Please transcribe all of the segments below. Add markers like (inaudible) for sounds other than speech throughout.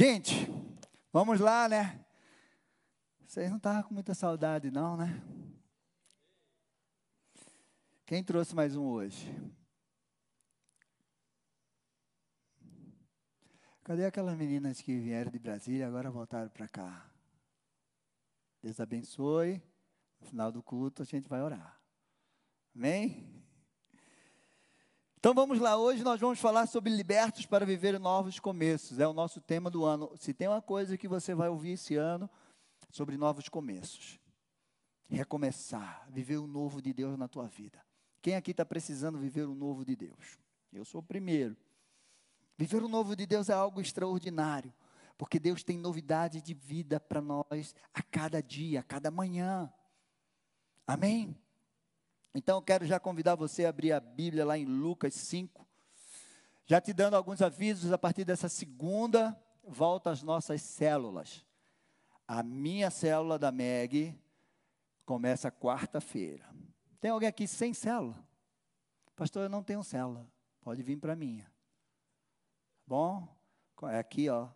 Gente, vamos lá, né? Vocês não estavam com muita saudade, não, né? Quem trouxe mais um hoje? Cadê aquelas meninas que vieram de Brasília e agora voltaram para cá? Deus abençoe. No final do culto a gente vai orar. Amém? Então vamos lá, hoje nós vamos falar sobre libertos para viver novos começos. É o nosso tema do ano. Se tem uma coisa que você vai ouvir esse ano, sobre novos começos. Recomeçar, viver o novo de Deus na tua vida. Quem aqui está precisando viver o novo de Deus? Eu sou o primeiro. Viver o novo de Deus é algo extraordinário, porque Deus tem novidade de vida para nós a cada dia, a cada manhã. Amém? Então, eu quero já convidar você a abrir a Bíblia lá em Lucas 5. Já te dando alguns avisos, a partir dessa segunda, volta às nossas células. A minha célula da MEG começa quarta-feira. Tem alguém aqui sem célula? Pastor, eu não tenho célula. Pode vir para a minha. Bom, é aqui, ó,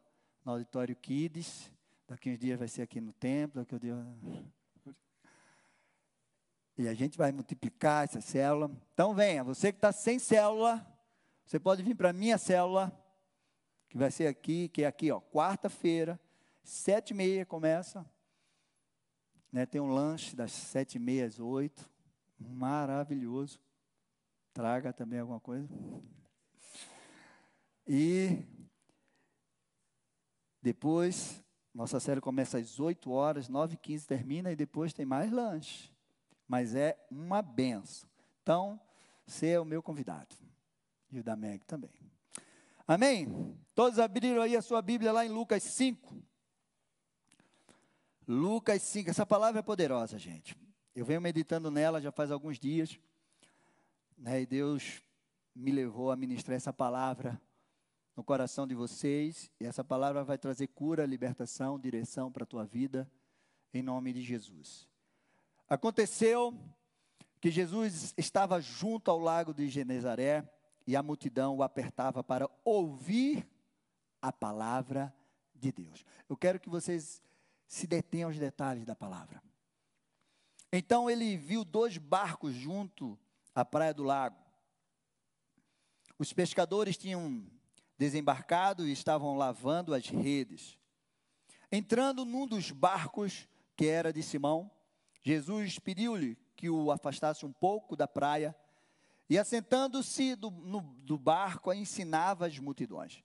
no auditório Kids. Daqui uns dias vai ser aqui no templo. Daqui um dia... E a gente vai multiplicar essa célula. Então venha, você que está sem célula, você pode vir para a minha célula, que vai ser aqui, que é aqui, ó, quarta-feira, sete e meia começa. Né, tem um lanche das sete e meia às oito. Maravilhoso. Traga também alguma coisa. E depois, nossa série começa às 8 horas, 9 e 15 termina e depois tem mais lanche mas é uma benção. Então, você é o meu convidado. E o da Meg também. Amém? Todos abriram aí a sua Bíblia lá em Lucas 5. Lucas 5, essa palavra é poderosa, gente. Eu venho meditando nela já faz alguns dias. Né, e Deus me levou a ministrar essa palavra no coração de vocês. E essa palavra vai trazer cura, libertação, direção para a tua vida, em nome de Jesus. Aconteceu que Jesus estava junto ao lago de Genezaré e a multidão o apertava para ouvir a palavra de Deus. Eu quero que vocês se detenham aos detalhes da palavra. Então ele viu dois barcos junto à praia do lago. Os pescadores tinham desembarcado e estavam lavando as redes. Entrando num dos barcos, que era de Simão, Jesus pediu-lhe que o afastasse um pouco da praia e, assentando-se do, do barco, ensinava as multidões.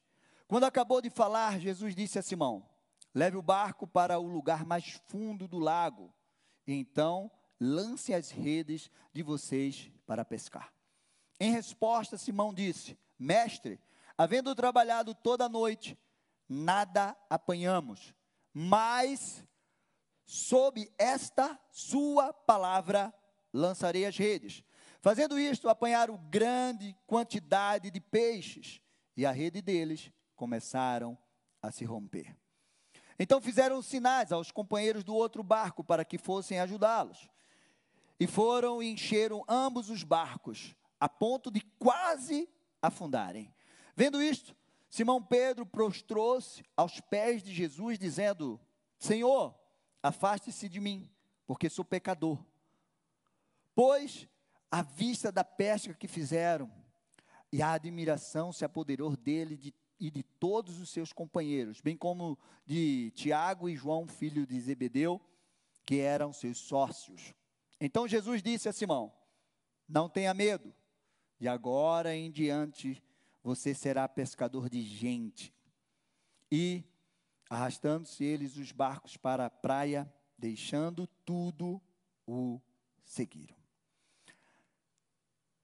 Quando acabou de falar, Jesus disse a Simão: Leve o barco para o lugar mais fundo do lago, e então lance as redes de vocês para pescar. Em resposta, Simão disse: Mestre, havendo trabalhado toda a noite, nada apanhamos, mas sob esta sua palavra lançarei as redes. Fazendo isto, apanharam grande quantidade de peixes, e a rede deles começaram a se romper. Então fizeram sinais aos companheiros do outro barco para que fossem ajudá-los. E foram e encheram ambos os barcos, a ponto de quase afundarem. Vendo isto, Simão Pedro prostrou-se aos pés de Jesus, dizendo: Senhor, Afaste-se de mim, porque sou pecador. Pois, à vista da pesca que fizeram, e a admiração se apoderou dele de, e de todos os seus companheiros, bem como de Tiago e João, filho de Zebedeu, que eram seus sócios. Então Jesus disse a Simão: Não tenha medo, de agora em diante você será pescador de gente. E Arrastando-se eles os barcos para a praia, deixando tudo, o seguiram.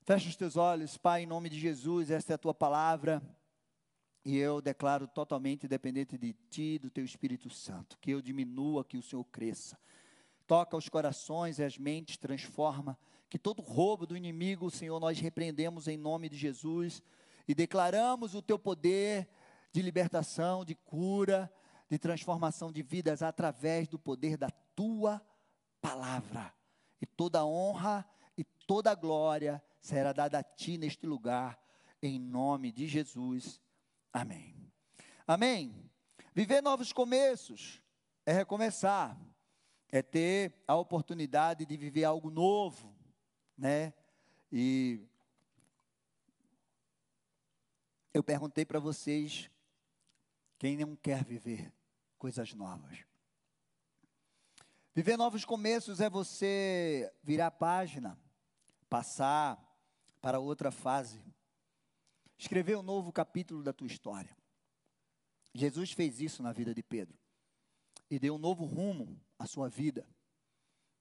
Fecha os teus olhos, Pai, em nome de Jesus, esta é a tua palavra. E eu declaro totalmente dependente de Ti, do Teu Espírito Santo. Que eu diminua, que o Senhor cresça. Toca os corações e as mentes, transforma. Que todo roubo do inimigo, Senhor, nós repreendemos em nome de Jesus. E declaramos o Teu poder de libertação, de cura, de transformação de vidas através do poder da tua palavra. E toda honra e toda glória será dada a ti neste lugar, em nome de Jesus. Amém. Amém. Viver novos começos é recomeçar, é ter a oportunidade de viver algo novo, né? E eu perguntei para vocês quem não quer viver coisas novas. Viver novos começos é você virar a página, passar para outra fase, escrever um novo capítulo da tua história. Jesus fez isso na vida de Pedro e deu um novo rumo à sua vida.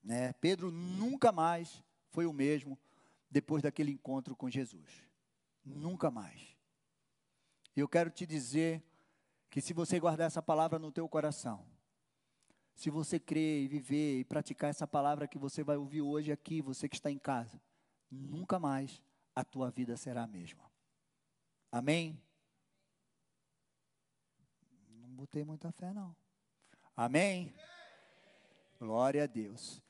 Né? Pedro nunca mais foi o mesmo depois daquele encontro com Jesus. Nunca mais. E eu quero te dizer que se você guardar essa palavra no teu coração, se você crer e viver e praticar essa palavra que você vai ouvir hoje aqui, você que está em casa, nunca mais a tua vida será a mesma. Amém? Não botei muita fé, não. Amém? Glória a Deus.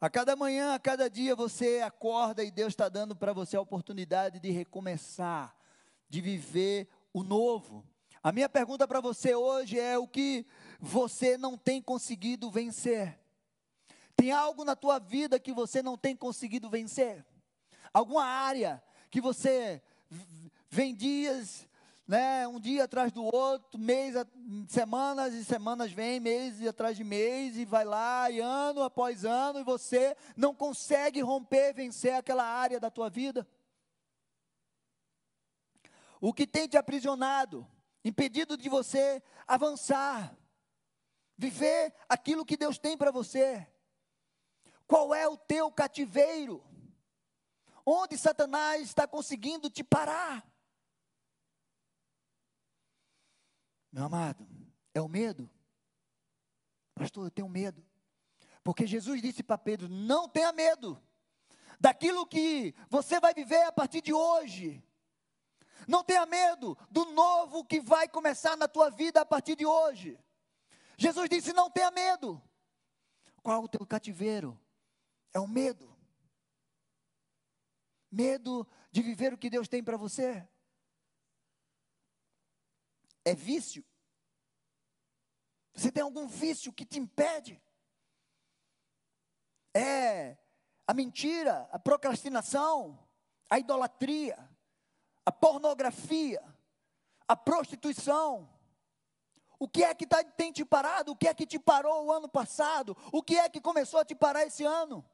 A cada manhã, a cada dia você acorda e Deus está dando para você a oportunidade de recomeçar, de viver o novo. A minha pergunta para você hoje é o que você não tem conseguido vencer? Tem algo na tua vida que você não tem conseguido vencer? Alguma área que você vem dias, né, um dia atrás do outro, mês, semanas e semanas vem, mês atrás de mês, e vai lá, e ano após ano, e você não consegue romper, vencer aquela área da tua vida? O que tem te aprisionado, impedido de você avançar, viver aquilo que Deus tem para você. Qual é o teu cativeiro? Onde Satanás está conseguindo te parar? Meu amado, é o medo? Pastor, eu tenho medo. Porque Jesus disse para Pedro: não tenha medo daquilo que você vai viver a partir de hoje. Não tenha medo do novo que vai começar na tua vida a partir de hoje. Jesus disse: Não tenha medo. Qual o teu cativeiro? É o medo. Medo de viver o que Deus tem para você. É vício. Você tem algum vício que te impede? É a mentira, a procrastinação, a idolatria, a pornografia, a prostituição, o que é que tá, tem te parado? O que é que te parou o ano passado? O que é que começou a te parar esse ano?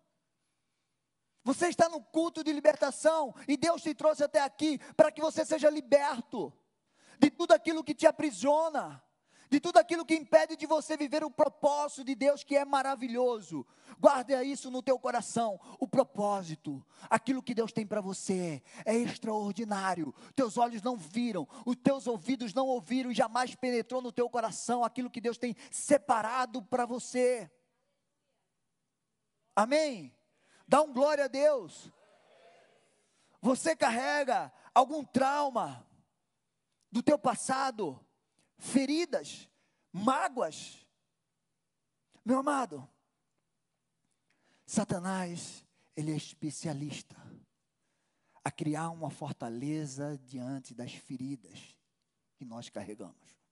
Você está no culto de libertação e Deus te trouxe até aqui para que você seja liberto de tudo aquilo que te aprisiona de tudo aquilo que impede de você viver o propósito de Deus que é maravilhoso. Guarde isso no teu coração, o propósito, aquilo que Deus tem para você é extraordinário. Teus olhos não viram, os teus ouvidos não ouviram jamais penetrou no teu coração aquilo que Deus tem separado para você. Amém? Dá um glória a Deus. Você carrega algum trauma do teu passado? Feridas, mágoas. Meu amado, Satanás, ele é especialista a criar uma fortaleza diante das feridas que nós carregamos.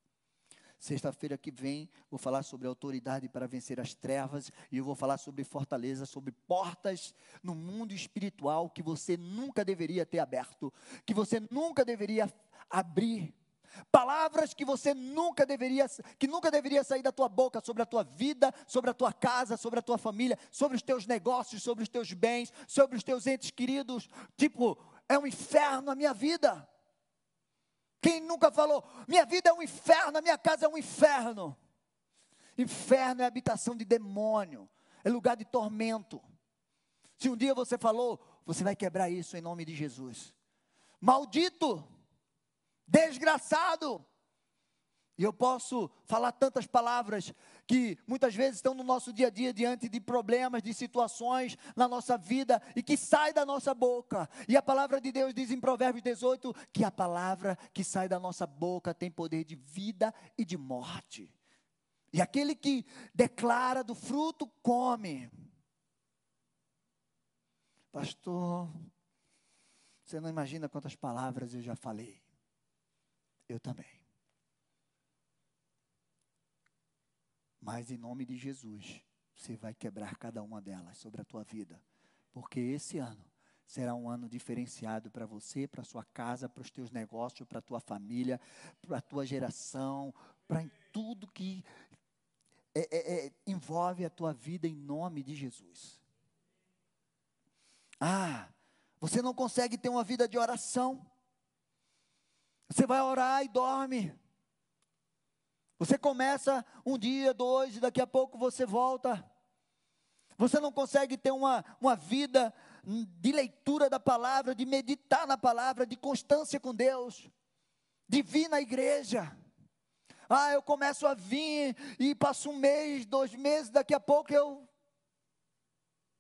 Sexta-feira que vem, vou falar sobre autoridade para vencer as trevas e eu vou falar sobre fortaleza, sobre portas no mundo espiritual que você nunca deveria ter aberto, que você nunca deveria abrir Palavras que você nunca deveria, que nunca deveria sair da tua boca sobre a tua vida, sobre a tua casa, sobre a tua família, sobre os teus negócios, sobre os teus bens, sobre os teus entes queridos. Tipo, é um inferno a minha vida. Quem nunca falou, minha vida é um inferno, a minha casa é um inferno. Inferno é habitação de demônio, é lugar de tormento. Se um dia você falou, você vai quebrar isso em nome de Jesus. Maldito desgraçado. E eu posso falar tantas palavras que muitas vezes estão no nosso dia a dia diante de problemas, de situações na nossa vida e que sai da nossa boca. E a palavra de Deus diz em Provérbios 18 que a palavra que sai da nossa boca tem poder de vida e de morte. E aquele que declara do fruto come. Pastor, você não imagina quantas palavras eu já falei. Eu também. Mas em nome de Jesus, você vai quebrar cada uma delas sobre a tua vida. Porque esse ano será um ano diferenciado para você, para sua casa, para os teus negócios, para a tua família, para a tua geração, para tudo que é, é, é, envolve a tua vida em nome de Jesus. Ah, você não consegue ter uma vida de oração. Você vai orar e dorme. Você começa um dia, dois, e daqui a pouco você volta. Você não consegue ter uma, uma vida de leitura da palavra, de meditar na palavra, de constância com Deus, de vir na igreja. Ah, eu começo a vir e passo um mês, dois meses, daqui a pouco eu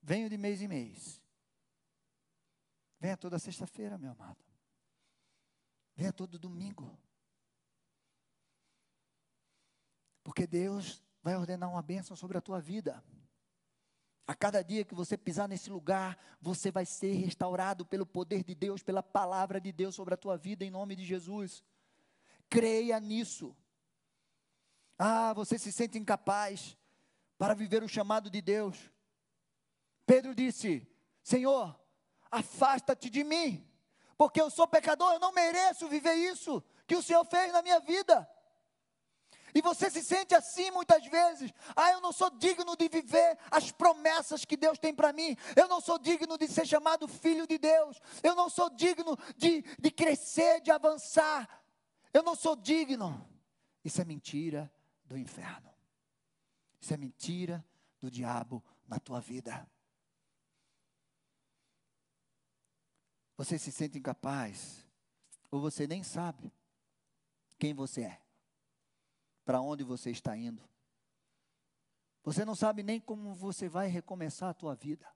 venho de mês em mês. Venha toda sexta-feira, meu amado. Venha todo domingo. Porque Deus vai ordenar uma bênção sobre a tua vida. A cada dia que você pisar nesse lugar, você vai ser restaurado pelo poder de Deus, pela palavra de Deus sobre a tua vida, em nome de Jesus. Creia nisso. Ah, você se sente incapaz para viver o chamado de Deus. Pedro disse: Senhor, afasta-te de mim, porque eu sou pecador, eu não mereço viver isso que o Senhor fez na minha vida. E você se sente assim muitas vezes. Ah, eu não sou digno de viver as promessas que Deus tem para mim. Eu não sou digno de ser chamado filho de Deus. Eu não sou digno de, de crescer, de avançar. Eu não sou digno. Isso é mentira do inferno. Isso é mentira do diabo na tua vida. Você se sente incapaz, ou você nem sabe quem você é para onde você está indo. Você não sabe nem como você vai recomeçar a tua vida.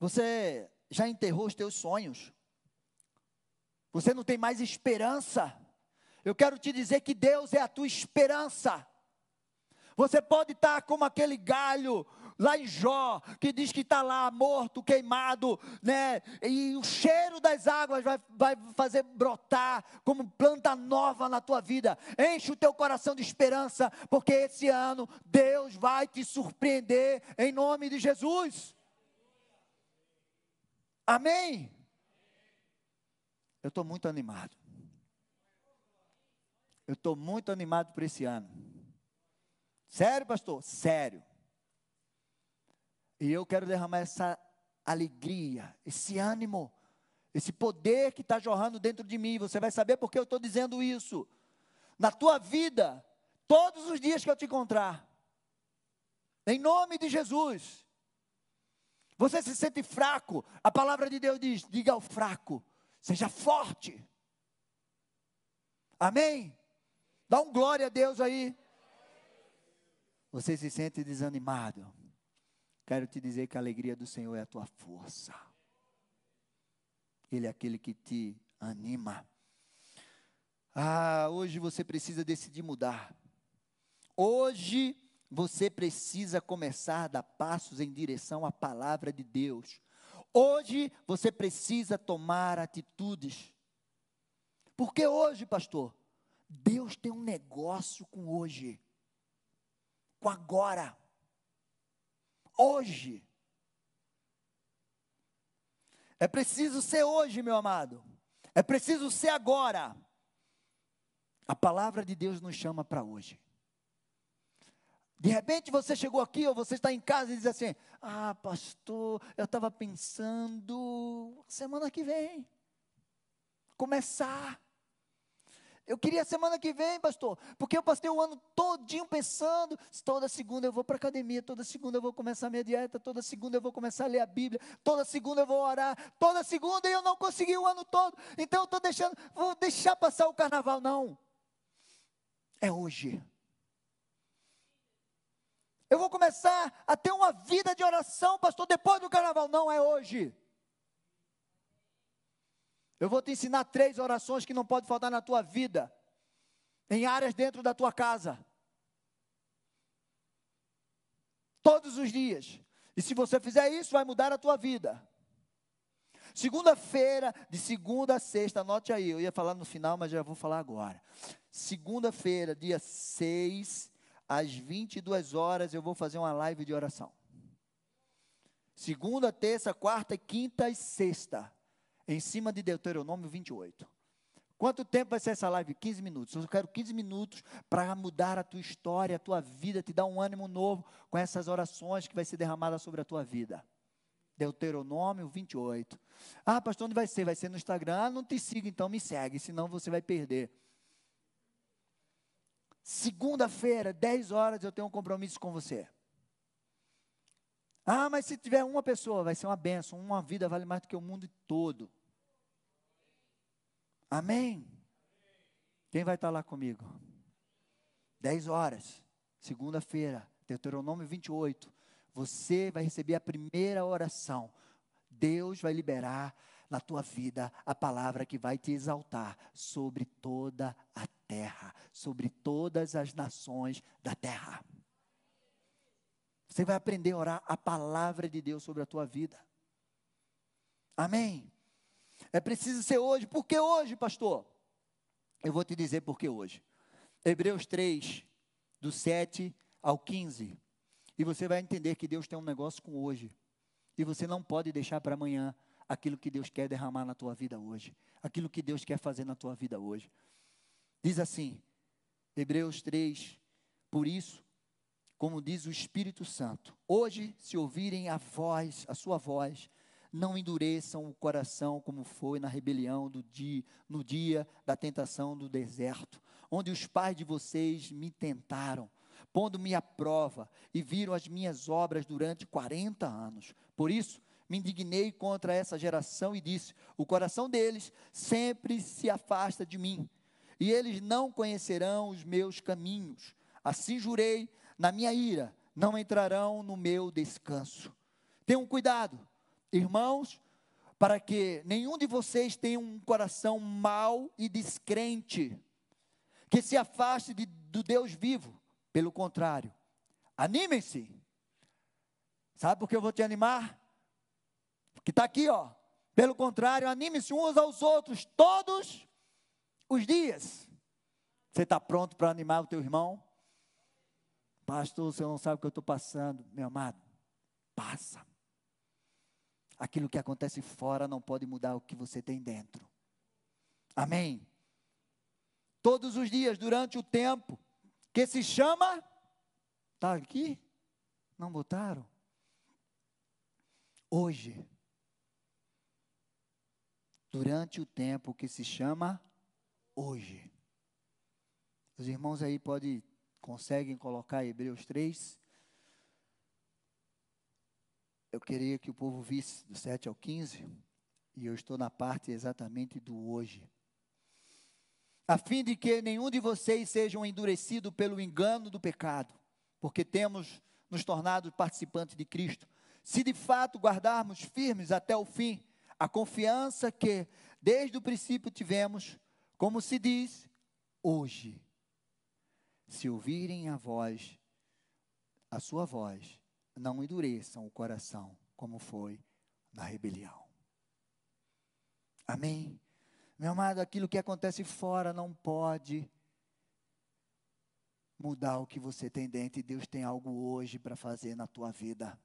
Você já enterrou os teus sonhos. Você não tem mais esperança. Eu quero te dizer que Deus é a tua esperança. Você pode estar como aquele galho lá em Jó, que diz que está lá morto, queimado, né? E o cheiro das águas vai, vai fazer brotar como planta nova na tua vida. Enche o teu coração de esperança, porque esse ano Deus vai te surpreender em nome de Jesus. Amém? Eu estou muito animado. Eu estou muito animado por esse ano. Sério, pastor? Sério. E eu quero derramar essa alegria, esse ânimo, esse poder que está jorrando dentro de mim. Você vai saber por que eu estou dizendo isso. Na tua vida, todos os dias que eu te encontrar, em nome de Jesus. Você se sente fraco, a palavra de Deus diz: diga ao fraco, seja forte. Amém? Dá um glória a Deus aí. Você se sente desanimado. Quero te dizer que a alegria do Senhor é a tua força. Ele é aquele que te anima. Ah, hoje você precisa decidir mudar. Hoje você precisa começar a dar passos em direção à palavra de Deus. Hoje você precisa tomar atitudes. Porque hoje, pastor, Deus tem um negócio com hoje, com agora hoje. É preciso ser hoje, meu amado. É preciso ser agora. A palavra de Deus nos chama para hoje. De repente você chegou aqui ou você está em casa e diz assim: Ah, pastor, eu estava pensando semana que vem começar. Eu queria semana que vem, pastor, porque eu passei o ano todinho pensando, toda segunda eu vou para a academia, toda segunda eu vou começar minha dieta, toda segunda eu vou começar a ler a Bíblia, toda segunda eu vou orar, toda segunda e eu não consegui o ano todo. Então eu estou deixando, vou deixar passar o carnaval, não. É hoje. Eu vou começar a ter uma vida de oração, pastor, depois do carnaval, não é hoje. Eu vou te ensinar três orações que não pode faltar na tua vida, em áreas dentro da tua casa. Todos os dias. E se você fizer isso, vai mudar a tua vida. Segunda-feira, de segunda a sexta, anote aí, eu ia falar no final, mas já vou falar agora. Segunda-feira, dia 6, às 22 horas, eu vou fazer uma live de oração. Segunda, terça, quarta, quinta e sexta, em cima de Deuteronômio 28. Quanto tempo vai ser essa live? 15 minutos. Eu quero 15 minutos para mudar a tua história, a tua vida, te dar um ânimo novo com essas orações que vai ser derramada sobre a tua vida. Deuteronômio 28. Ah, pastor, onde vai ser? Vai ser no Instagram. Ah, não te siga, então me segue, senão você vai perder. Segunda-feira, 10 horas, eu tenho um compromisso com você. Ah, mas se tiver uma pessoa, vai ser uma benção. Uma vida vale mais do que o mundo todo. Amém? Quem vai estar lá comigo? 10 horas, segunda-feira, Deuteronômio 28. Você vai receber a primeira oração. Deus vai liberar na tua vida a palavra que vai te exaltar sobre toda a terra, sobre todas as nações da terra. Você vai aprender a orar a palavra de Deus sobre a tua vida. Amém? É preciso ser hoje. Por que hoje, pastor? Eu vou te dizer por que hoje. Hebreus 3, do 7 ao 15. E você vai entender que Deus tem um negócio com hoje. E você não pode deixar para amanhã aquilo que Deus quer derramar na tua vida hoje. Aquilo que Deus quer fazer na tua vida hoje. Diz assim, Hebreus 3, por isso, como diz o Espírito Santo, hoje, se ouvirem a voz, a sua voz, não endureçam o coração como foi na rebelião do dia, no dia da tentação do deserto, onde os pais de vocês me tentaram, pondo-me à prova e viram as minhas obras durante 40 anos. Por isso, me indignei contra essa geração e disse: O coração deles sempre se afasta de mim e eles não conhecerão os meus caminhos. Assim jurei na minha ira, não entrarão no meu descanso. Tenham cuidado, irmãos, para que nenhum de vocês tenha um coração mau e descrente, que se afaste de, do Deus vivo. Pelo contrário, animem-se. Sabe por que eu vou te animar? Porque está aqui, ó. Pelo contrário, animem-se uns aos outros todos os dias. Você está pronto para animar o teu irmão? Pastor, você não sabe o que eu estou passando. Meu amado, passa. Aquilo que acontece fora não pode mudar o que você tem dentro. Amém? Todos os dias, durante o tempo, que se chama. Está aqui? Não botaram? Hoje. Durante o tempo que se chama hoje. Os irmãos aí podem, conseguem colocar Hebreus 3. Eu queria que o povo visse do 7 ao 15, e eu estou na parte exatamente do hoje. A fim de que nenhum de vocês seja endurecido pelo engano do pecado, porque temos nos tornado participantes de Cristo. Se de fato guardarmos firmes até o fim a confiança que desde o princípio tivemos, como se diz, hoje, se ouvirem a voz, a sua voz, não endureçam o coração, como foi na rebelião. Amém? Meu amado, aquilo que acontece fora não pode mudar o que você tem dentro, e Deus tem algo hoje para fazer na tua vida.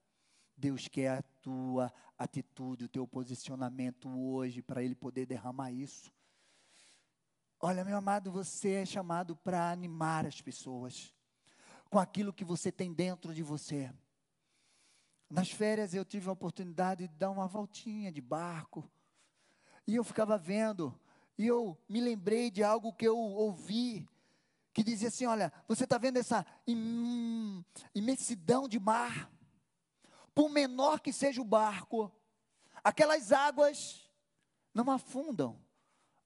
Deus quer a tua atitude, o teu posicionamento hoje, para Ele poder derramar isso. Olha, meu amado, você é chamado para animar as pessoas com aquilo que você tem dentro de você. Nas férias eu tive a oportunidade de dar uma voltinha de barco. E eu ficava vendo, e eu me lembrei de algo que eu ouvi, que dizia assim: Olha, você está vendo essa imensidão de mar? Por menor que seja o barco, aquelas águas não afundam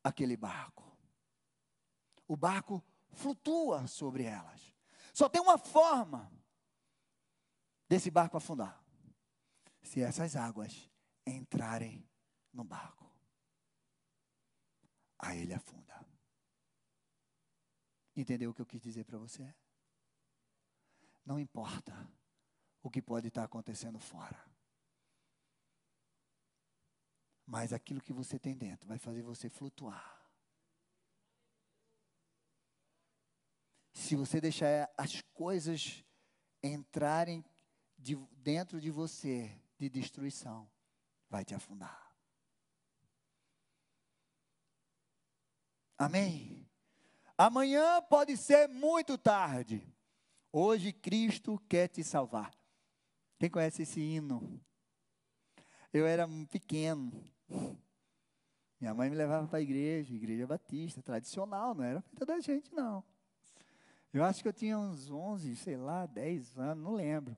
aquele barco o barco flutua sobre elas. Só tem uma forma desse barco afundar: se essas águas entrarem no barco. Aí ele afunda. Entendeu o que eu quis dizer para você? Não importa o que pode estar acontecendo fora. Mas aquilo que você tem dentro vai fazer você flutuar. Se você deixar as coisas entrarem de, dentro de você de destruição, vai te afundar. Amém? Amanhã pode ser muito tarde. Hoje Cristo quer te salvar. Quem conhece esse hino? Eu era pequeno. Minha mãe me levava para a igreja, igreja batista, tradicional, não era feita da gente, não. Eu acho que eu tinha uns 11, sei lá, 10 anos, não lembro.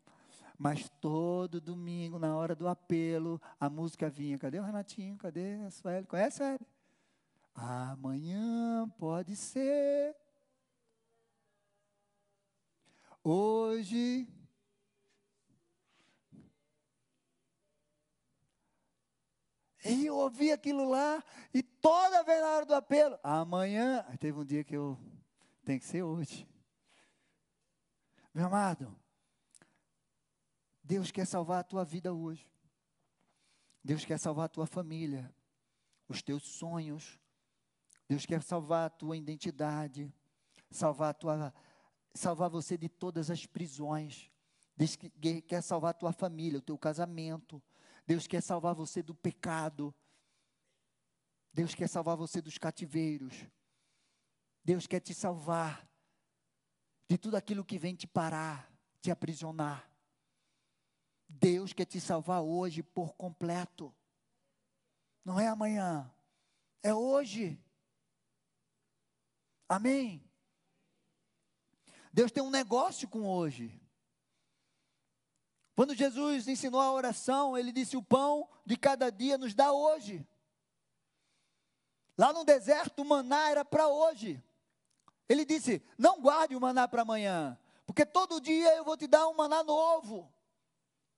Mas todo domingo, na hora do apelo, a música vinha. Cadê o Renatinho? Cadê a Sueli? Conhece a Amanhã pode ser. Hoje. E eu ouvi aquilo lá, e toda vez na hora do apelo, amanhã, teve um dia que eu, tem que ser hoje. Meu amado, Deus quer salvar a tua vida hoje. Deus quer salvar a tua família, os teus sonhos. Deus quer salvar a tua identidade, salvar a tua salvar você de todas as prisões. Deus quer salvar a tua família, o teu casamento. Deus quer salvar você do pecado. Deus quer salvar você dos cativeiros. Deus quer te salvar de tudo aquilo que vem te parar, te aprisionar. Deus quer te salvar hoje por completo. Não é amanhã, é hoje. Amém? Deus tem um negócio com hoje. Quando Jesus ensinou a oração, ele disse: O pão de cada dia nos dá hoje. Lá no deserto, o maná era para hoje. Ele disse: Não guarde o maná para amanhã, porque todo dia eu vou te dar um maná novo,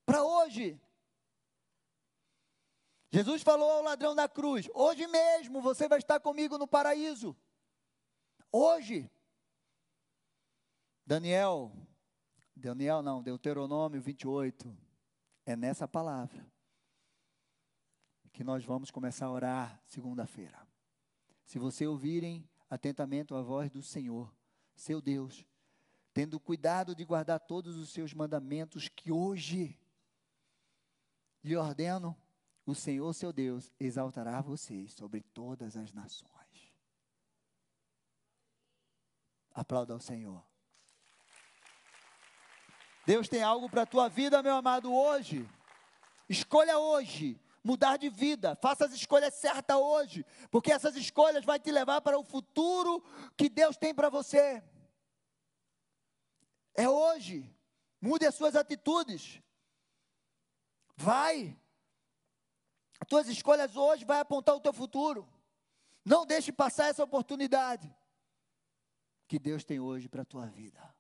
para hoje. Jesus falou ao ladrão da cruz: Hoje mesmo você vai estar comigo no paraíso. Hoje. Daniel, Daniel não, Deuteronômio 28. É nessa palavra que nós vamos começar a orar segunda-feira. Se você ouvirem atentamente a voz do Senhor, seu Deus, tendo cuidado de guardar todos os seus mandamentos que hoje lhe ordeno, o Senhor, seu Deus, exaltará vocês sobre todas as nações. Aplauda ao Senhor. Deus tem algo para a tua vida, meu amado, hoje. Escolha hoje mudar de vida. Faça as escolhas certas hoje, porque essas escolhas vão te levar para o futuro que Deus tem para você. É hoje. Mude as suas atitudes. Vai. As tuas escolhas hoje vai apontar o teu futuro. Não deixe passar essa oportunidade que Deus tem hoje para a tua vida.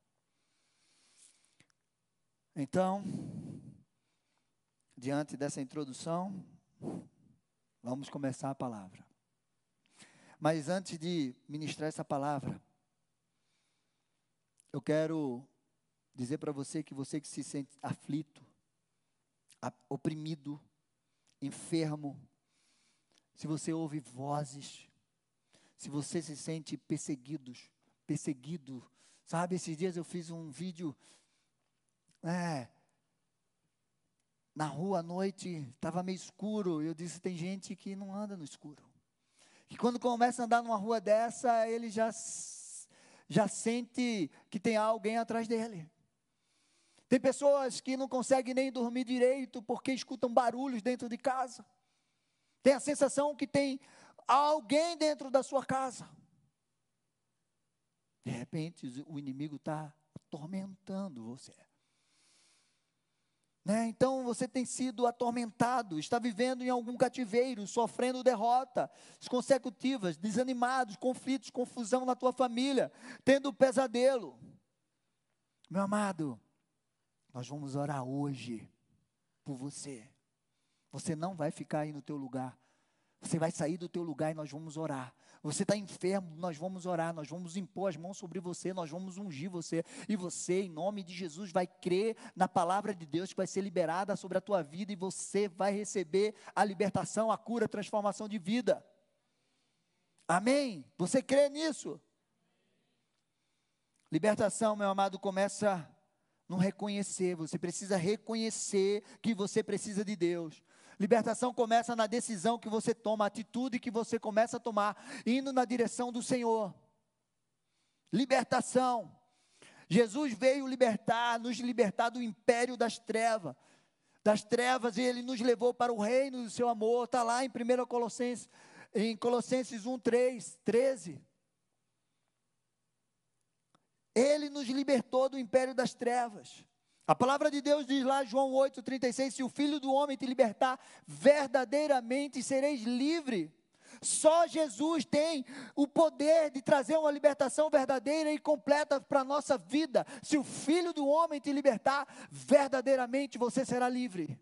Então, diante dessa introdução, Vamos começar a palavra. Mas antes de ministrar essa palavra, eu quero dizer para você que você que se sente aflito, oprimido, enfermo, se você ouve vozes, se você se sente perseguidos, perseguido, sabe? Esses dias eu fiz um vídeo, é, na rua à noite, estava meio escuro. Eu disse: tem gente que não anda no escuro. Que quando começa a andar numa rua dessa, ele já, já sente que tem alguém atrás dele. Tem pessoas que não conseguem nem dormir direito porque escutam barulhos dentro de casa. Tem a sensação que tem alguém dentro da sua casa. De repente, o inimigo está atormentando você. Né? Então você tem sido atormentado, está vivendo em algum cativeiro, sofrendo derrotas consecutivas, desanimados, conflitos, confusão na tua família, tendo pesadelo. Meu amado, nós vamos orar hoje por você. Você não vai ficar aí no teu lugar. Você vai sair do teu lugar e nós vamos orar. Você está enfermo, nós vamos orar, nós vamos impor as mãos sobre você, nós vamos ungir você. E você, em nome de Jesus, vai crer na palavra de Deus que vai ser liberada sobre a tua vida e você vai receber a libertação, a cura, a transformação de vida. Amém? Você crê nisso? Libertação, meu amado, começa no reconhecer. Você precisa reconhecer que você precisa de Deus. Libertação começa na decisão que você toma, a atitude que você começa a tomar, indo na direção do Senhor. Libertação. Jesus veio libertar, nos libertar do império das trevas. Das trevas, e ele nos levou para o reino do seu amor. Está lá em 1 Colossenses, em Colossenses 1, 3, 13. Ele nos libertou do império das trevas. A palavra de Deus diz lá, João 8,36: Se o filho do homem te libertar, verdadeiramente sereis livre. Só Jesus tem o poder de trazer uma libertação verdadeira e completa para a nossa vida. Se o filho do homem te libertar, verdadeiramente você será livre.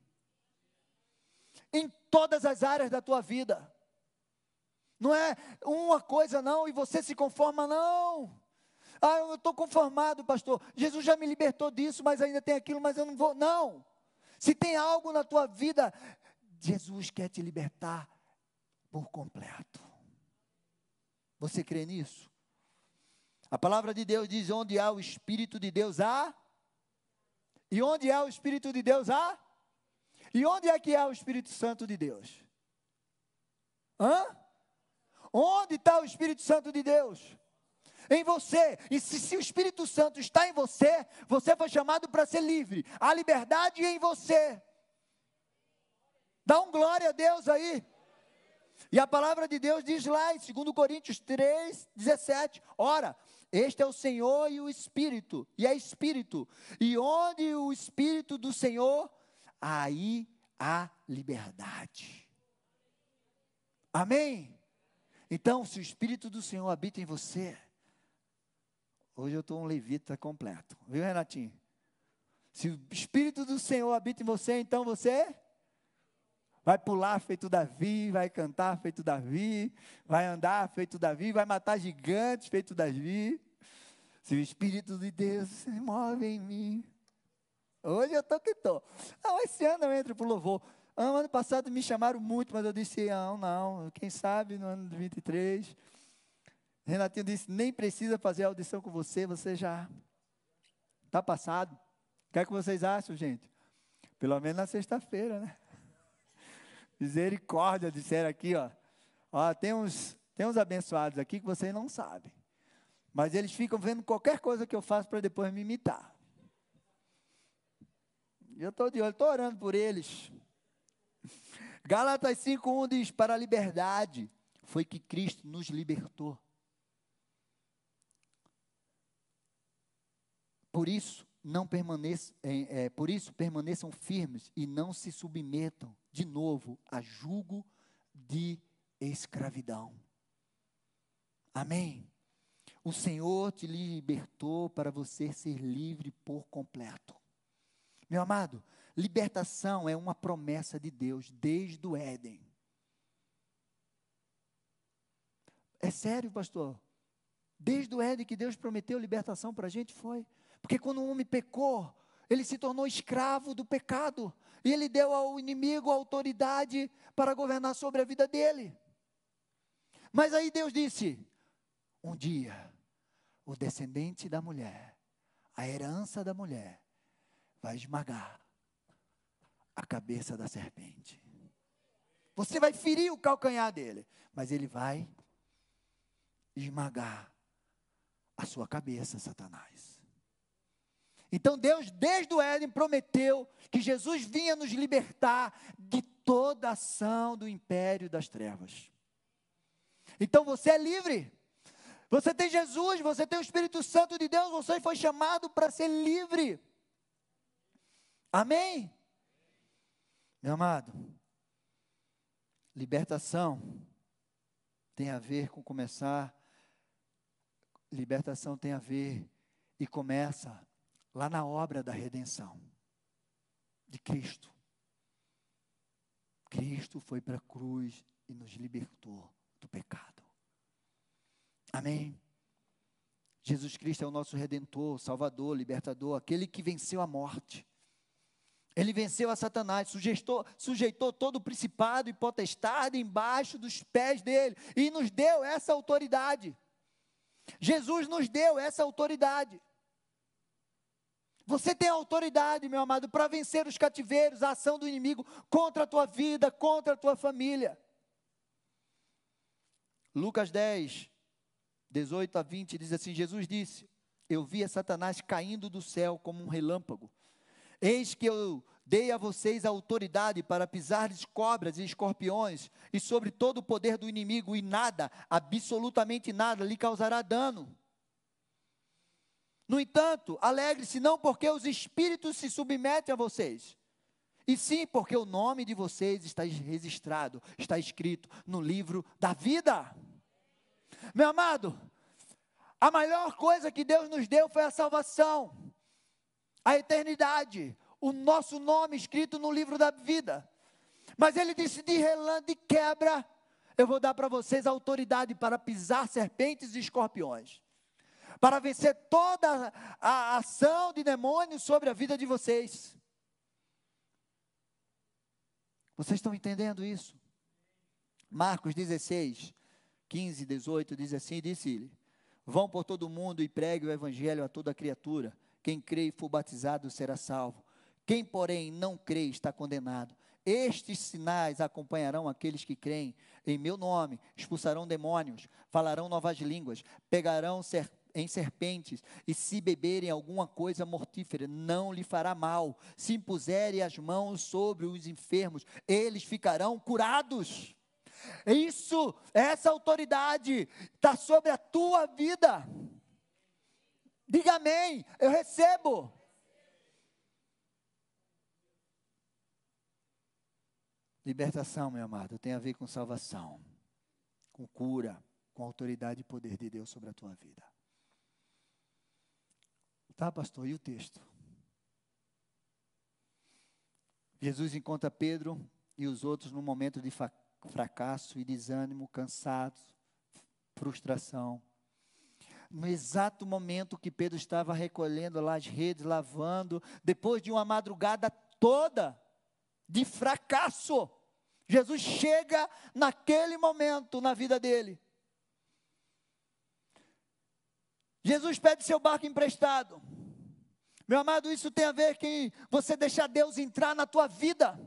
Em todas as áreas da tua vida. Não é uma coisa não e você se conforma, não. Ah, eu estou conformado, pastor. Jesus já me libertou disso, mas ainda tem aquilo, mas eu não vou. Não. Se tem algo na tua vida, Jesus quer te libertar por completo. Você crê nisso? A palavra de Deus diz: onde há o Espírito de Deus há. E onde há o Espírito de Deus há? E onde é que há o Espírito Santo de Deus? Hã? Onde está o Espírito Santo de Deus? Em você. E se, se, o Espírito Santo está em você, você foi chamado para ser livre. A liberdade em você. Dá um glória a Deus aí. E a palavra de Deus diz lá em 2 Coríntios 3, 17: Ora, este é o Senhor e o Espírito, e é Espírito. E onde o Espírito do Senhor, aí há liberdade. Amém? Então, se o Espírito do Senhor habita em você, Hoje eu estou um levita completo. Viu, Renatinho? Se o Espírito do Senhor habita em você, então você vai pular feito Davi, vai cantar feito Davi, vai andar feito Davi, vai matar gigantes feito Davi. Se o Espírito de Deus se move em mim. Hoje eu estou que estou. Não, esse ano eu entro para o louvor. Ano passado me chamaram muito, mas eu disse, não, não, quem sabe no ano de 23 Renatinho disse: nem precisa fazer audição com você, você já está passado. O que é que vocês acham, gente? Pelo menos na sexta-feira, né? (laughs) Misericórdia, disseram aqui, ó. Ó, tem uns, tem uns abençoados aqui que vocês não sabem. Mas eles ficam vendo qualquer coisa que eu faço para depois me imitar. Eu estou de olho, estou orando por eles. (laughs) Gálatas 5,1 diz: Para a liberdade foi que Cristo nos libertou. Por isso, não permaneçam, é, é, por isso permaneçam firmes e não se submetam de novo a julgo de escravidão. Amém. O Senhor te libertou para você ser livre por completo. Meu amado, libertação é uma promessa de Deus desde o Éden. É sério, pastor? Desde o Éden que Deus prometeu libertação para a gente, foi. Porque quando o homem pecou, ele se tornou escravo do pecado. E ele deu ao inimigo a autoridade para governar sobre a vida dele. Mas aí Deus disse: um dia, o descendente da mulher, a herança da mulher, vai esmagar a cabeça da serpente. Você vai ferir o calcanhar dele, mas ele vai esmagar a sua cabeça, Satanás. Então Deus, desde o Éden, prometeu que Jesus vinha nos libertar de toda ação do império das trevas. Então você é livre. Você tem Jesus, você tem o Espírito Santo de Deus, você foi chamado para ser livre. Amém? Meu amado, libertação tem a ver com começar, libertação tem a ver e começa lá na obra da redenção de Cristo. Cristo foi para a cruz e nos libertou do pecado. Amém? Jesus Cristo é o nosso redentor, salvador, libertador, aquele que venceu a morte. Ele venceu a Satanás, sujeitou, sujeitou todo o principado e potestade embaixo dos pés dele e nos deu essa autoridade. Jesus nos deu essa autoridade. Você tem autoridade, meu amado, para vencer os cativeiros, a ação do inimigo contra a tua vida, contra a tua família. Lucas 10, 18 a 20 diz assim: Jesus disse: Eu via Satanás caindo do céu como um relâmpago. Eis que eu dei a vocês a autoridade para pisar cobras e escorpiões e sobre todo o poder do inimigo, e nada, absolutamente nada, lhe causará dano. No entanto, alegre-se não porque os espíritos se submetem a vocês, e sim porque o nome de vocês está registrado, está escrito no livro da vida. Meu amado, a maior coisa que Deus nos deu foi a salvação a eternidade, o nosso nome escrito no livro da vida. Mas ele disse: de relance, de quebra, eu vou dar para vocês autoridade para pisar serpentes e escorpiões, para vencer toda a ação de demônios sobre a vida de vocês. Vocês estão entendendo isso? Marcos 16, 15, 18 diz assim: disse-lhe: Vão por todo o mundo e pregue o evangelho a toda criatura. Quem crê e for batizado será salvo. Quem, porém, não crê está condenado. Estes sinais acompanharão aqueles que creem. Em meu nome expulsarão demônios, falarão novas línguas, pegarão ser, em serpentes, e se beberem alguma coisa mortífera, não lhe fará mal. Se impuserem as mãos sobre os enfermos, eles ficarão curados. Isso, essa autoridade está sobre a tua vida. Diga amém, eu recebo. Libertação, meu amado, tem a ver com salvação, com cura, com autoridade e poder de Deus sobre a tua vida. Tá, pastor? E o texto? Jesus encontra Pedro e os outros num momento de fracasso e desânimo, cansados, frustração no exato momento que Pedro estava recolhendo lá as redes, lavando, depois de uma madrugada toda de fracasso, Jesus chega naquele momento na vida dele. Jesus pede seu barco emprestado. Meu amado, isso tem a ver com você deixar Deus entrar na tua vida.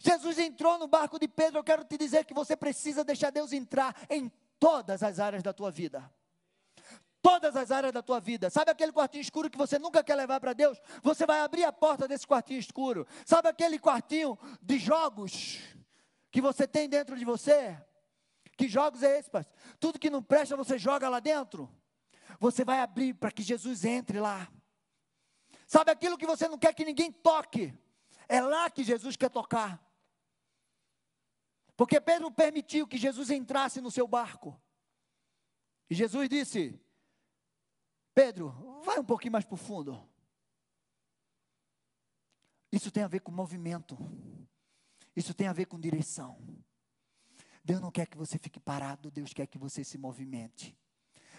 Jesus entrou no barco de Pedro, eu quero te dizer que você precisa deixar Deus entrar em todas as áreas da tua vida. Todas as áreas da tua vida. Sabe aquele quartinho escuro que você nunca quer levar para Deus? Você vai abrir a porta desse quartinho escuro. Sabe aquele quartinho de jogos que você tem dentro de você? Que jogos é esse, pastor? Tudo que não presta você joga lá dentro. Você vai abrir para que Jesus entre lá. Sabe aquilo que você não quer que ninguém toque? É lá que Jesus quer tocar. Porque Pedro permitiu que Jesus entrasse no seu barco. E Jesus disse: Pedro, vai um pouquinho mais para o fundo. Isso tem a ver com movimento. Isso tem a ver com direção. Deus não quer que você fique parado, Deus quer que você se movimente.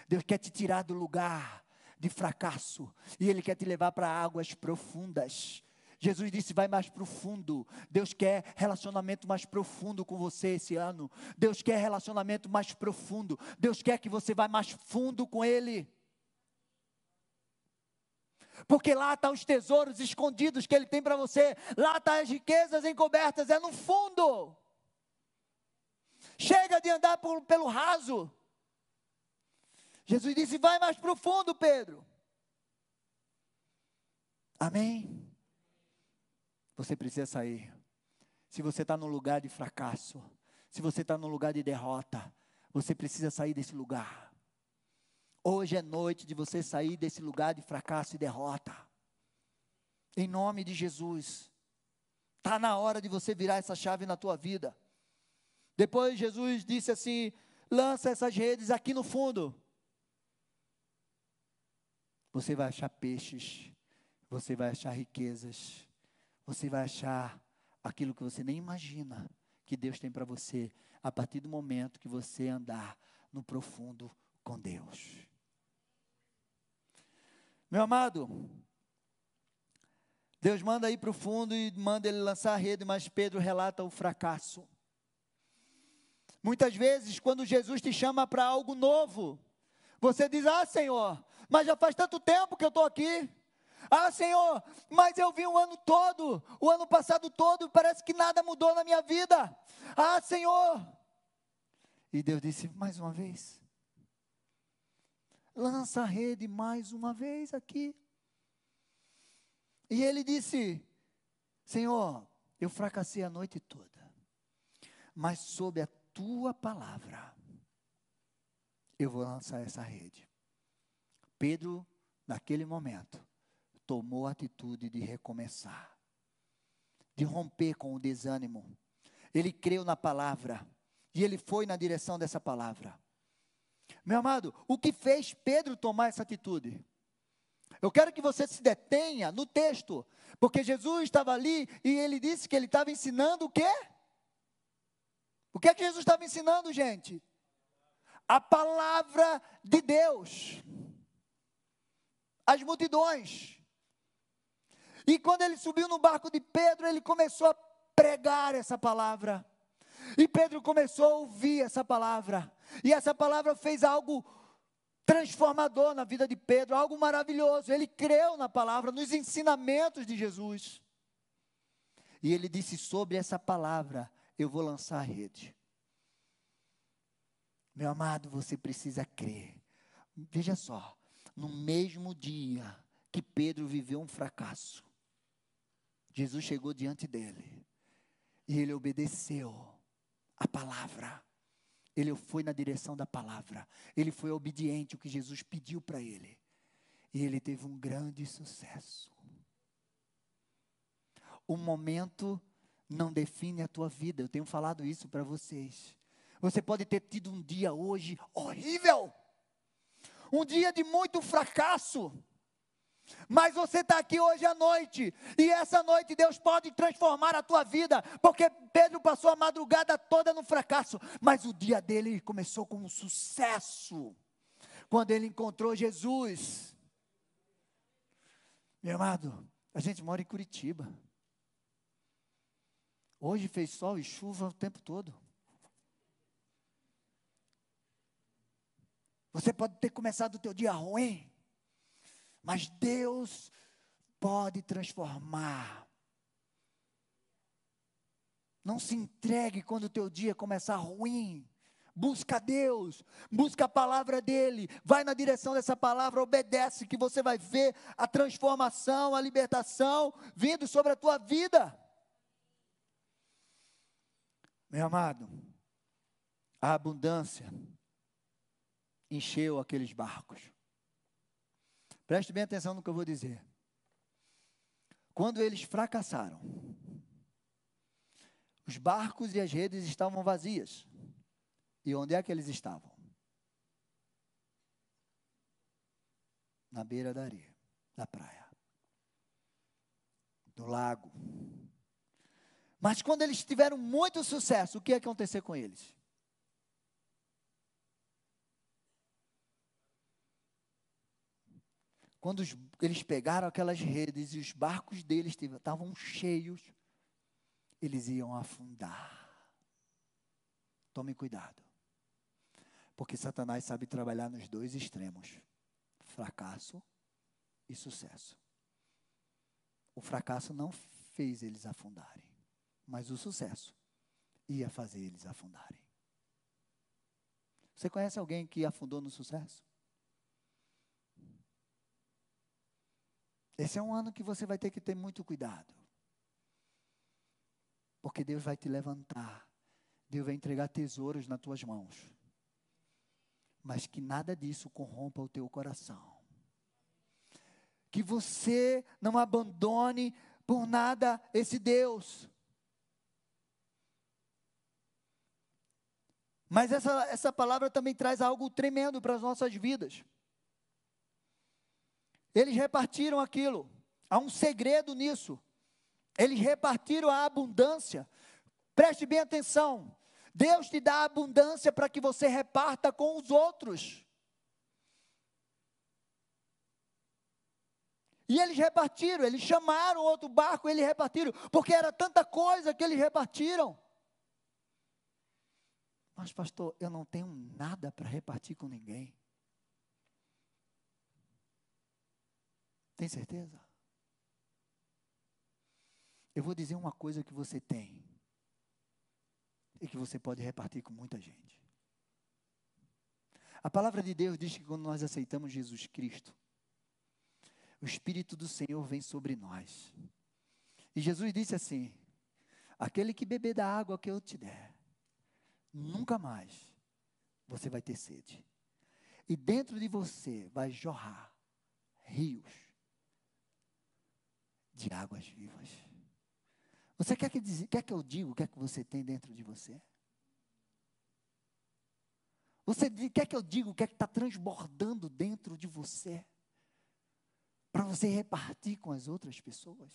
Deus quer te tirar do lugar de fracasso e Ele quer te levar para águas profundas. Jesus disse: vai mais profundo. Deus quer relacionamento mais profundo com você esse ano. Deus quer relacionamento mais profundo. Deus quer que você vá mais fundo com Ele. Porque lá estão tá os tesouros escondidos que Ele tem para você. Lá estão tá as riquezas encobertas. É no fundo. Chega de andar por, pelo raso. Jesus disse: vai mais profundo, Pedro. Amém. Você precisa sair. Se você está num lugar de fracasso, se você está num lugar de derrota, você precisa sair desse lugar. Hoje é noite de você sair desse lugar de fracasso e derrota. Em nome de Jesus. Está na hora de você virar essa chave na tua vida. Depois Jesus disse assim: lança essas redes aqui no fundo. Você vai achar peixes, você vai achar riquezas, você vai achar aquilo que você nem imagina que Deus tem para você a partir do momento que você andar no profundo com Deus. Meu amado, Deus manda ir para o fundo e manda ele lançar a rede, mas Pedro relata o fracasso. Muitas vezes, quando Jesus te chama para algo novo, você diz: Ah, Senhor, mas já faz tanto tempo que eu estou aqui. Ah, Senhor, mas eu vi o ano todo, o ano passado todo, parece que nada mudou na minha vida. Ah, Senhor. E Deus disse: Mais uma vez. Lança a rede mais uma vez aqui. E ele disse: Senhor, eu fracassei a noite toda, mas sob a tua palavra, eu vou lançar essa rede. Pedro, naquele momento, tomou a atitude de recomeçar, de romper com o desânimo. Ele creu na palavra e ele foi na direção dessa palavra. Meu amado, o que fez Pedro tomar essa atitude? Eu quero que você se detenha no texto, porque Jesus estava ali e ele disse que ele estava ensinando o quê? O que é que Jesus estava ensinando, gente? A palavra de Deus. As multidões. E quando ele subiu no barco de Pedro, ele começou a pregar essa palavra. E Pedro começou a ouvir essa palavra. E essa palavra fez algo transformador na vida de Pedro, algo maravilhoso. Ele creu na palavra, nos ensinamentos de Jesus. E ele disse: Sobre essa palavra, eu vou lançar a rede. Meu amado, você precisa crer. Veja só, no mesmo dia que Pedro viveu um fracasso, Jesus chegou diante dele e ele obedeceu a palavra. Ele foi na direção da palavra. Ele foi obediente ao que Jesus pediu para ele. E ele teve um grande sucesso. O momento não define a tua vida. Eu tenho falado isso para vocês. Você pode ter tido um dia hoje horrível. Um dia de muito fracasso. Mas você está aqui hoje à noite, e essa noite Deus pode transformar a tua vida, porque Pedro passou a madrugada toda no fracasso, mas o dia dele começou com um sucesso, quando ele encontrou Jesus. Meu amado, a gente mora em Curitiba. Hoje fez sol e chuva o tempo todo. Você pode ter começado o teu dia ruim, mas Deus pode transformar. Não se entregue quando o teu dia começar ruim. Busca Deus, busca a palavra dele, vai na direção dessa palavra, obedece, que você vai ver a transformação, a libertação vindo sobre a tua vida. Meu amado, a abundância encheu aqueles barcos. Preste bem atenção no que eu vou dizer. Quando eles fracassaram, os barcos e as redes estavam vazias. E onde é que eles estavam? Na beira da areia, da praia, do lago. Mas quando eles tiveram muito sucesso, o que ia acontecer com eles? Quando os, eles pegaram aquelas redes e os barcos deles estavam cheios, eles iam afundar. Tome cuidado. Porque Satanás sabe trabalhar nos dois extremos: fracasso e sucesso. O fracasso não fez eles afundarem, mas o sucesso ia fazer eles afundarem. Você conhece alguém que afundou no sucesso? Esse é um ano que você vai ter que ter muito cuidado. Porque Deus vai te levantar. Deus vai entregar tesouros nas tuas mãos. Mas que nada disso corrompa o teu coração. Que você não abandone por nada esse Deus. Mas essa, essa palavra também traz algo tremendo para as nossas vidas. Eles repartiram aquilo. Há um segredo nisso. Eles repartiram a abundância. Preste bem atenção. Deus te dá abundância para que você reparta com os outros. E eles repartiram, eles chamaram outro barco, eles repartiram, porque era tanta coisa que eles repartiram. Mas, pastor, eu não tenho nada para repartir com ninguém. Tem certeza? Eu vou dizer uma coisa que você tem e que você pode repartir com muita gente. A palavra de Deus diz que quando nós aceitamos Jesus Cristo, o Espírito do Senhor vem sobre nós. E Jesus disse assim: Aquele que beber da água que eu te der, nunca mais você vai ter sede. E dentro de você vai jorrar rios de águas vivas. Você quer que, quer que eu diga o que é que você tem dentro de você? Você quer que eu diga o que é que está transbordando dentro de você? Para você repartir com as outras pessoas?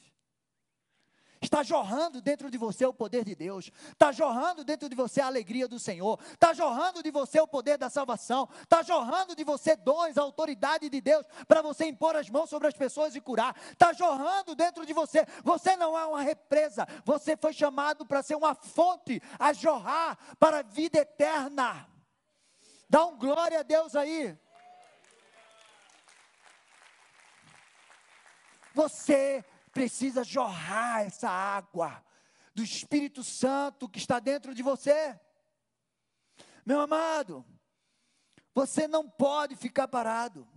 Está jorrando dentro de você o poder de Deus. Está jorrando dentro de você a alegria do Senhor. Está jorrando de você o poder da salvação. Está jorrando de você dons, a autoridade de Deus para você impor as mãos sobre as pessoas e curar. Está jorrando dentro de você. Você não é uma represa. Você foi chamado para ser uma fonte a jorrar para a vida eterna. Dá um glória a Deus aí. Você precisa jorrar essa água do Espírito Santo que está dentro de você. Meu amado, você não pode ficar parado.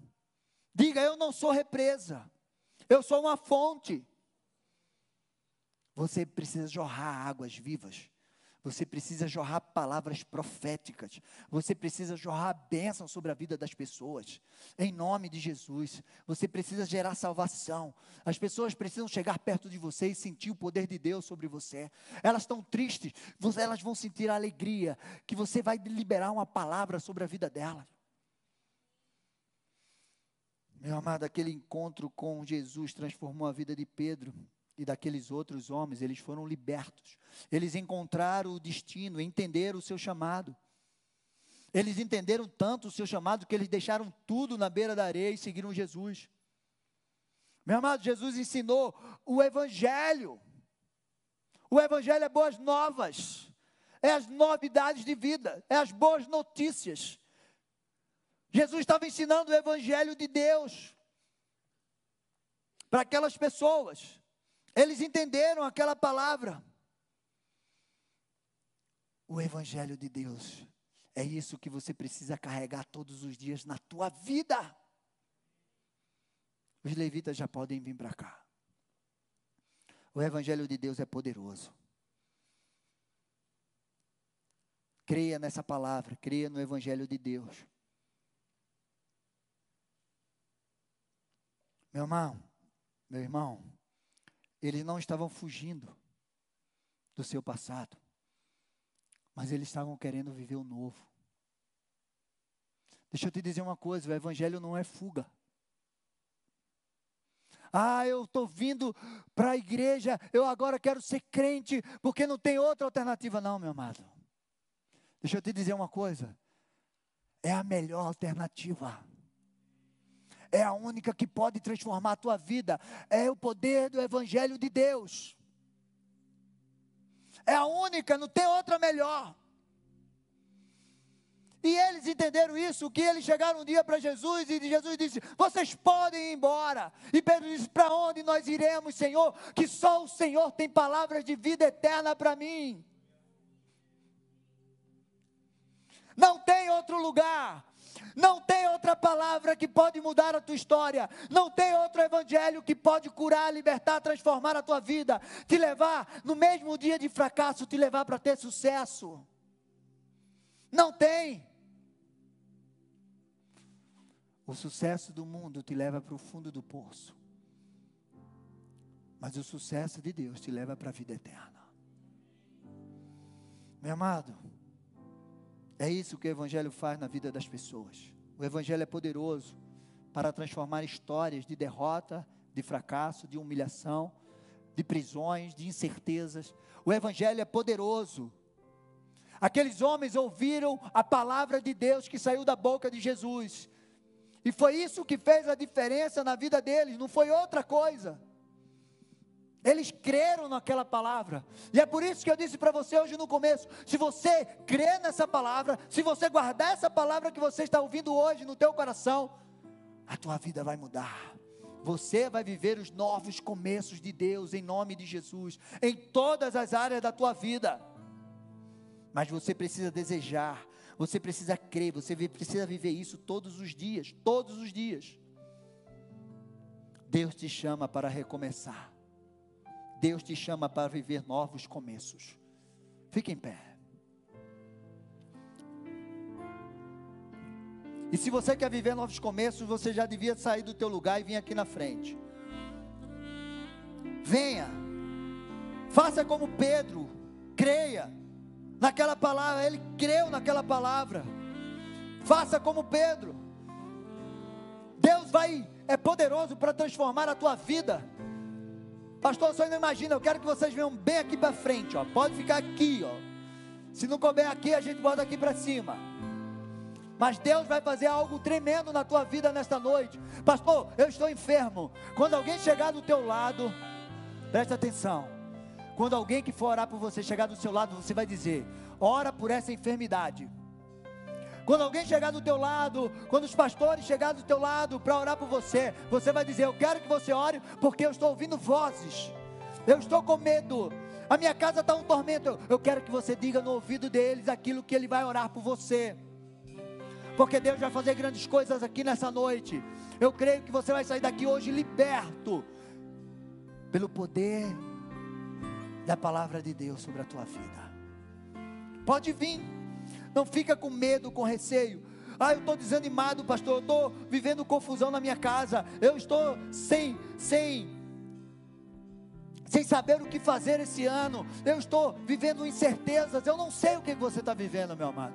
Diga, eu não sou represa, eu sou uma fonte. Você precisa jorrar águas vivas você precisa jorrar palavras proféticas. Você precisa jorrar bênção sobre a vida das pessoas. Em nome de Jesus. Você precisa gerar salvação. As pessoas precisam chegar perto de você e sentir o poder de Deus sobre você. Elas estão tristes, elas vão sentir a alegria que você vai liberar uma palavra sobre a vida delas. Meu amado, aquele encontro com Jesus transformou a vida de Pedro e daqueles outros homens, eles foram libertos. Eles encontraram o destino, entenderam o seu chamado. Eles entenderam tanto o seu chamado que eles deixaram tudo na beira da areia e seguiram Jesus. Meu amado, Jesus ensinou o Evangelho. O Evangelho é boas novas, é as novidades de vida, é as boas notícias. Jesus estava ensinando o Evangelho de Deus para aquelas pessoas. Eles entenderam aquela palavra. O Evangelho de Deus é isso que você precisa carregar todos os dias na tua vida. Os levitas já podem vir para cá. O Evangelho de Deus é poderoso. Creia nessa palavra, creia no Evangelho de Deus. Meu irmão, meu irmão, eles não estavam fugindo do seu passado, mas eles estavam querendo viver o novo. Deixa eu te dizer uma coisa: o Evangelho não é fuga. Ah, eu estou vindo para a igreja, eu agora quero ser crente, porque não tem outra alternativa, não, meu amado. Deixa eu te dizer uma coisa: é a melhor alternativa é a única que pode transformar a tua vida. É o poder do Evangelho de Deus. É a única, não tem outra melhor. E eles entenderam isso, que eles chegaram um dia para Jesus e Jesus disse: Vocês podem ir embora. E Pedro disse: Para onde nós iremos, Senhor? Que só o Senhor tem palavras de vida eterna para mim. Não tem outro lugar. Não tem outra palavra que pode mudar a tua história. Não tem outro evangelho que pode curar, libertar, transformar a tua vida, te levar no mesmo dia de fracasso, te levar para ter sucesso. Não tem. O sucesso do mundo te leva para o fundo do poço. Mas o sucesso de Deus te leva para a vida eterna. Meu amado, é isso que o Evangelho faz na vida das pessoas. O Evangelho é poderoso para transformar histórias de derrota, de fracasso, de humilhação, de prisões, de incertezas. O Evangelho é poderoso. Aqueles homens ouviram a palavra de Deus que saiu da boca de Jesus. E foi isso que fez a diferença na vida deles, não foi outra coisa. Eles creram naquela palavra. E é por isso que eu disse para você hoje no começo: se você crer nessa palavra, se você guardar essa palavra que você está ouvindo hoje no teu coração, a tua vida vai mudar. Você vai viver os novos começos de Deus em nome de Jesus, em todas as áreas da tua vida. Mas você precisa desejar, você precisa crer, você precisa viver isso todos os dias, todos os dias. Deus te chama para recomeçar. Deus te chama para viver novos começos. Fique em pé. E se você quer viver novos começos, você já devia sair do teu lugar e vir aqui na frente. Venha. Faça como Pedro. Creia naquela palavra. Ele creu naquela palavra. Faça como Pedro. Deus vai é poderoso para transformar a tua vida. Pastor, você não imagina, eu quero que vocês venham bem aqui para frente, ó. Pode ficar aqui, ó. Se não couber aqui, a gente bota aqui para cima. Mas Deus vai fazer algo tremendo na tua vida nesta noite. Pastor, eu estou enfermo. Quando alguém chegar do teu lado, presta atenção. Quando alguém que for orar por você chegar do seu lado, você vai dizer: ora por essa enfermidade. Quando alguém chegar do teu lado, quando os pastores chegarem do teu lado para orar por você, você vai dizer: Eu quero que você ore, porque eu estou ouvindo vozes, eu estou com medo, a minha casa está um tormento. Eu quero que você diga no ouvido deles aquilo que ele vai orar por você, porque Deus vai fazer grandes coisas aqui nessa noite. Eu creio que você vai sair daqui hoje liberto, pelo poder da palavra de Deus sobre a tua vida. Pode vir. Não fica com medo, com receio. Ah, eu estou desanimado, pastor. Eu estou vivendo confusão na minha casa. Eu estou sem, sem, sem saber o que fazer esse ano. Eu estou vivendo incertezas. Eu não sei o que você está vivendo, meu amado.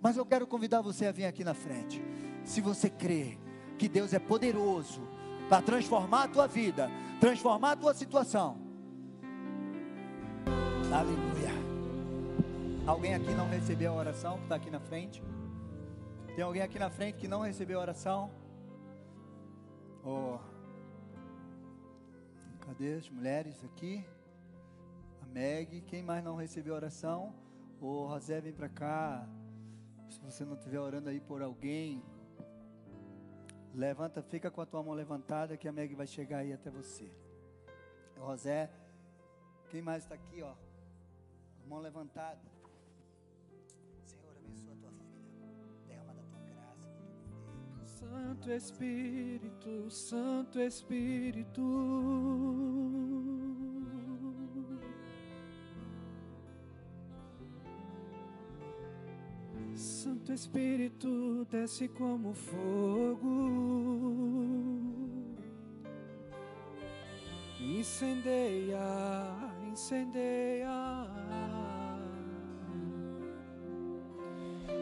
Mas eu quero convidar você a vir aqui na frente. Se você crê que Deus é poderoso para transformar a tua vida, transformar a tua situação. Aleluia. Alguém aqui não recebeu a oração que está aqui na frente? Tem alguém aqui na frente que não recebeu a oração? Oh. Cadê as mulheres aqui? A Meg, quem mais não recebeu a oração? O oh, José, vem para cá. Se você não estiver orando aí por alguém, levanta, fica com a tua mão levantada que a Meg vai chegar aí até você. José, quem mais está aqui, ó? Mão levantada. Santo Espírito, Santo Espírito. Santo Espírito desce como fogo, incendeia, incendeia.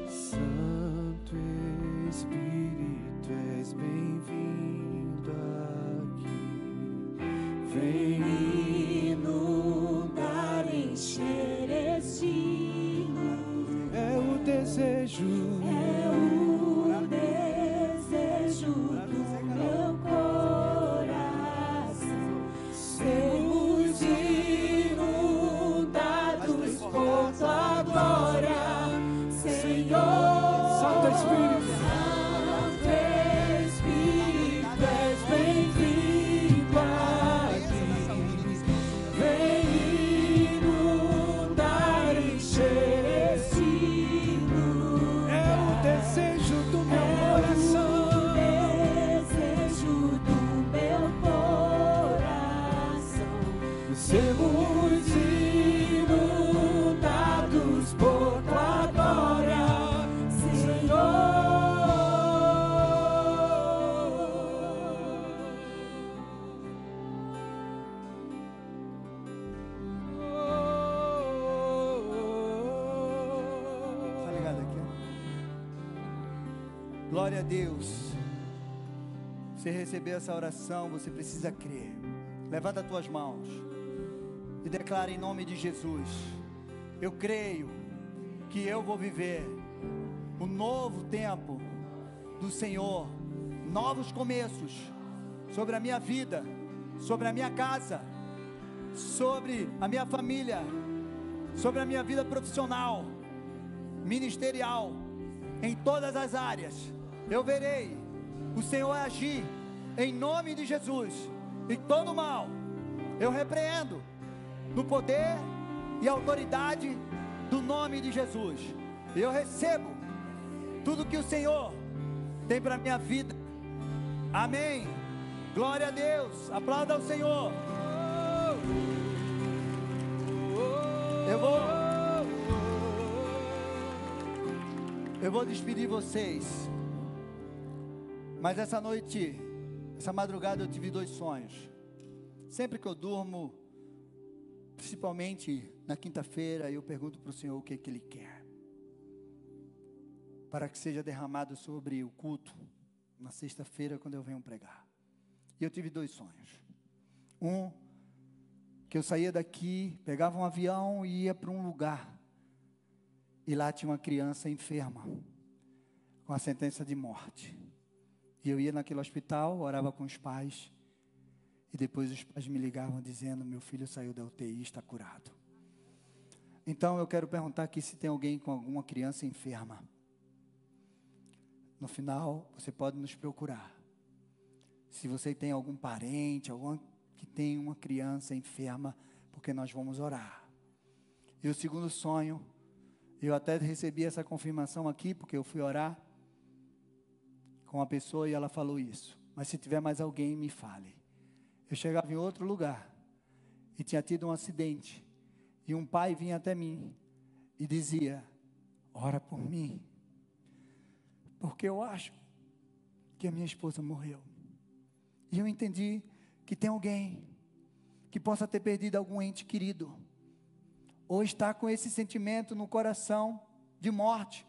Santo Espírito és bem-vindo aqui. Vem inundar, encher este. É o desejo. Receber essa oração, você precisa crer. Levanta as tuas mãos e declara em nome de Jesus: Eu creio que eu vou viver o novo tempo do Senhor, novos começos sobre a minha vida, sobre a minha casa, sobre a minha família, sobre a minha vida profissional, ministerial, em todas as áreas. Eu verei o Senhor agir em nome de Jesus. E todo mal eu repreendo no poder e autoridade do nome de Jesus. Eu recebo tudo que o Senhor tem para minha vida. Amém. Glória a Deus. Aplauda ao Senhor. Eu vou Eu vou despedir vocês. Mas essa noite, essa madrugada eu tive dois sonhos. Sempre que eu durmo, principalmente na quinta-feira, eu pergunto para o Senhor o que, é que Ele quer. Para que seja derramado sobre o culto na sexta-feira, quando eu venho pregar. E eu tive dois sonhos. Um, que eu saía daqui, pegava um avião e ia para um lugar. E lá tinha uma criança enferma, com a sentença de morte. E eu ia naquele hospital, orava com os pais. E depois os pais me ligavam dizendo: Meu filho saiu da UTI, está curado. Então eu quero perguntar aqui se tem alguém com alguma criança enferma. No final, você pode nos procurar. Se você tem algum parente, algum que tem uma criança enferma, porque nós vamos orar. E o segundo sonho, eu até recebi essa confirmação aqui, porque eu fui orar com uma pessoa e ela falou isso. Mas se tiver mais alguém, me fale. Eu chegava em outro lugar e tinha tido um acidente. E um pai vinha até mim e dizia: Ora por mim, porque eu acho que a minha esposa morreu. E eu entendi que tem alguém que possa ter perdido algum ente querido, ou está com esse sentimento no coração de morte.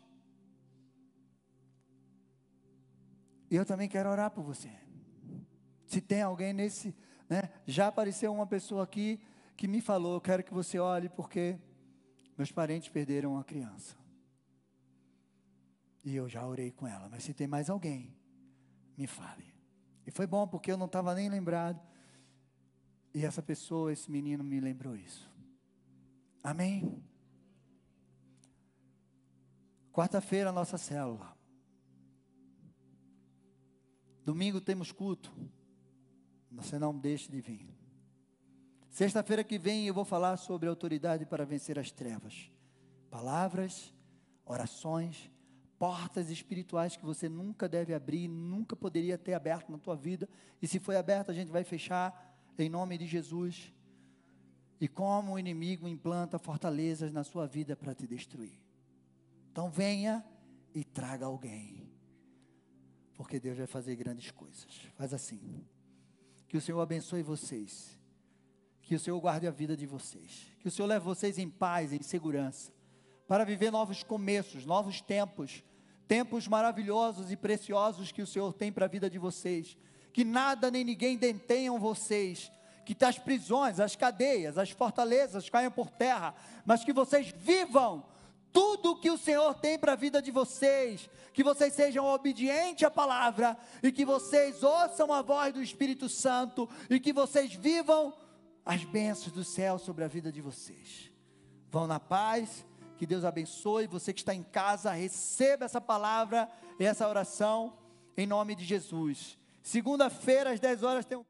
E eu também quero orar por você. Se tem alguém nesse, né? Já apareceu uma pessoa aqui que me falou, eu quero que você olhe porque meus parentes perderam uma criança. E eu já orei com ela, mas se tem mais alguém, me fale. E foi bom porque eu não estava nem lembrado. E essa pessoa, esse menino me lembrou isso. Amém? Quarta-feira, nossa célula. Domingo temos culto. Você não deixe de vir. Sexta-feira que vem eu vou falar sobre autoridade para vencer as trevas. Palavras, orações, portas espirituais que você nunca deve abrir, nunca poderia ter aberto na tua vida. E se foi aberto, a gente vai fechar em nome de Jesus. E como o inimigo implanta fortalezas na sua vida para te destruir. Então venha e traga alguém porque Deus vai fazer grandes coisas. Faz assim. Que o Senhor abençoe vocês. Que o Senhor guarde a vida de vocês. Que o Senhor leve vocês em paz, em segurança, para viver novos começos, novos tempos, tempos maravilhosos e preciosos que o Senhor tem para a vida de vocês. Que nada nem ninguém detenham vocês, que as prisões, as cadeias, as fortalezas caiam por terra, mas que vocês vivam tudo que o Senhor tem para a vida de vocês, que vocês sejam obedientes à palavra e que vocês ouçam a voz do Espírito Santo e que vocês vivam as bênçãos do céu sobre a vida de vocês. Vão na paz, que Deus abençoe. Você que está em casa, receba essa palavra e essa oração em nome de Jesus. Segunda-feira, às 10 horas, tem um.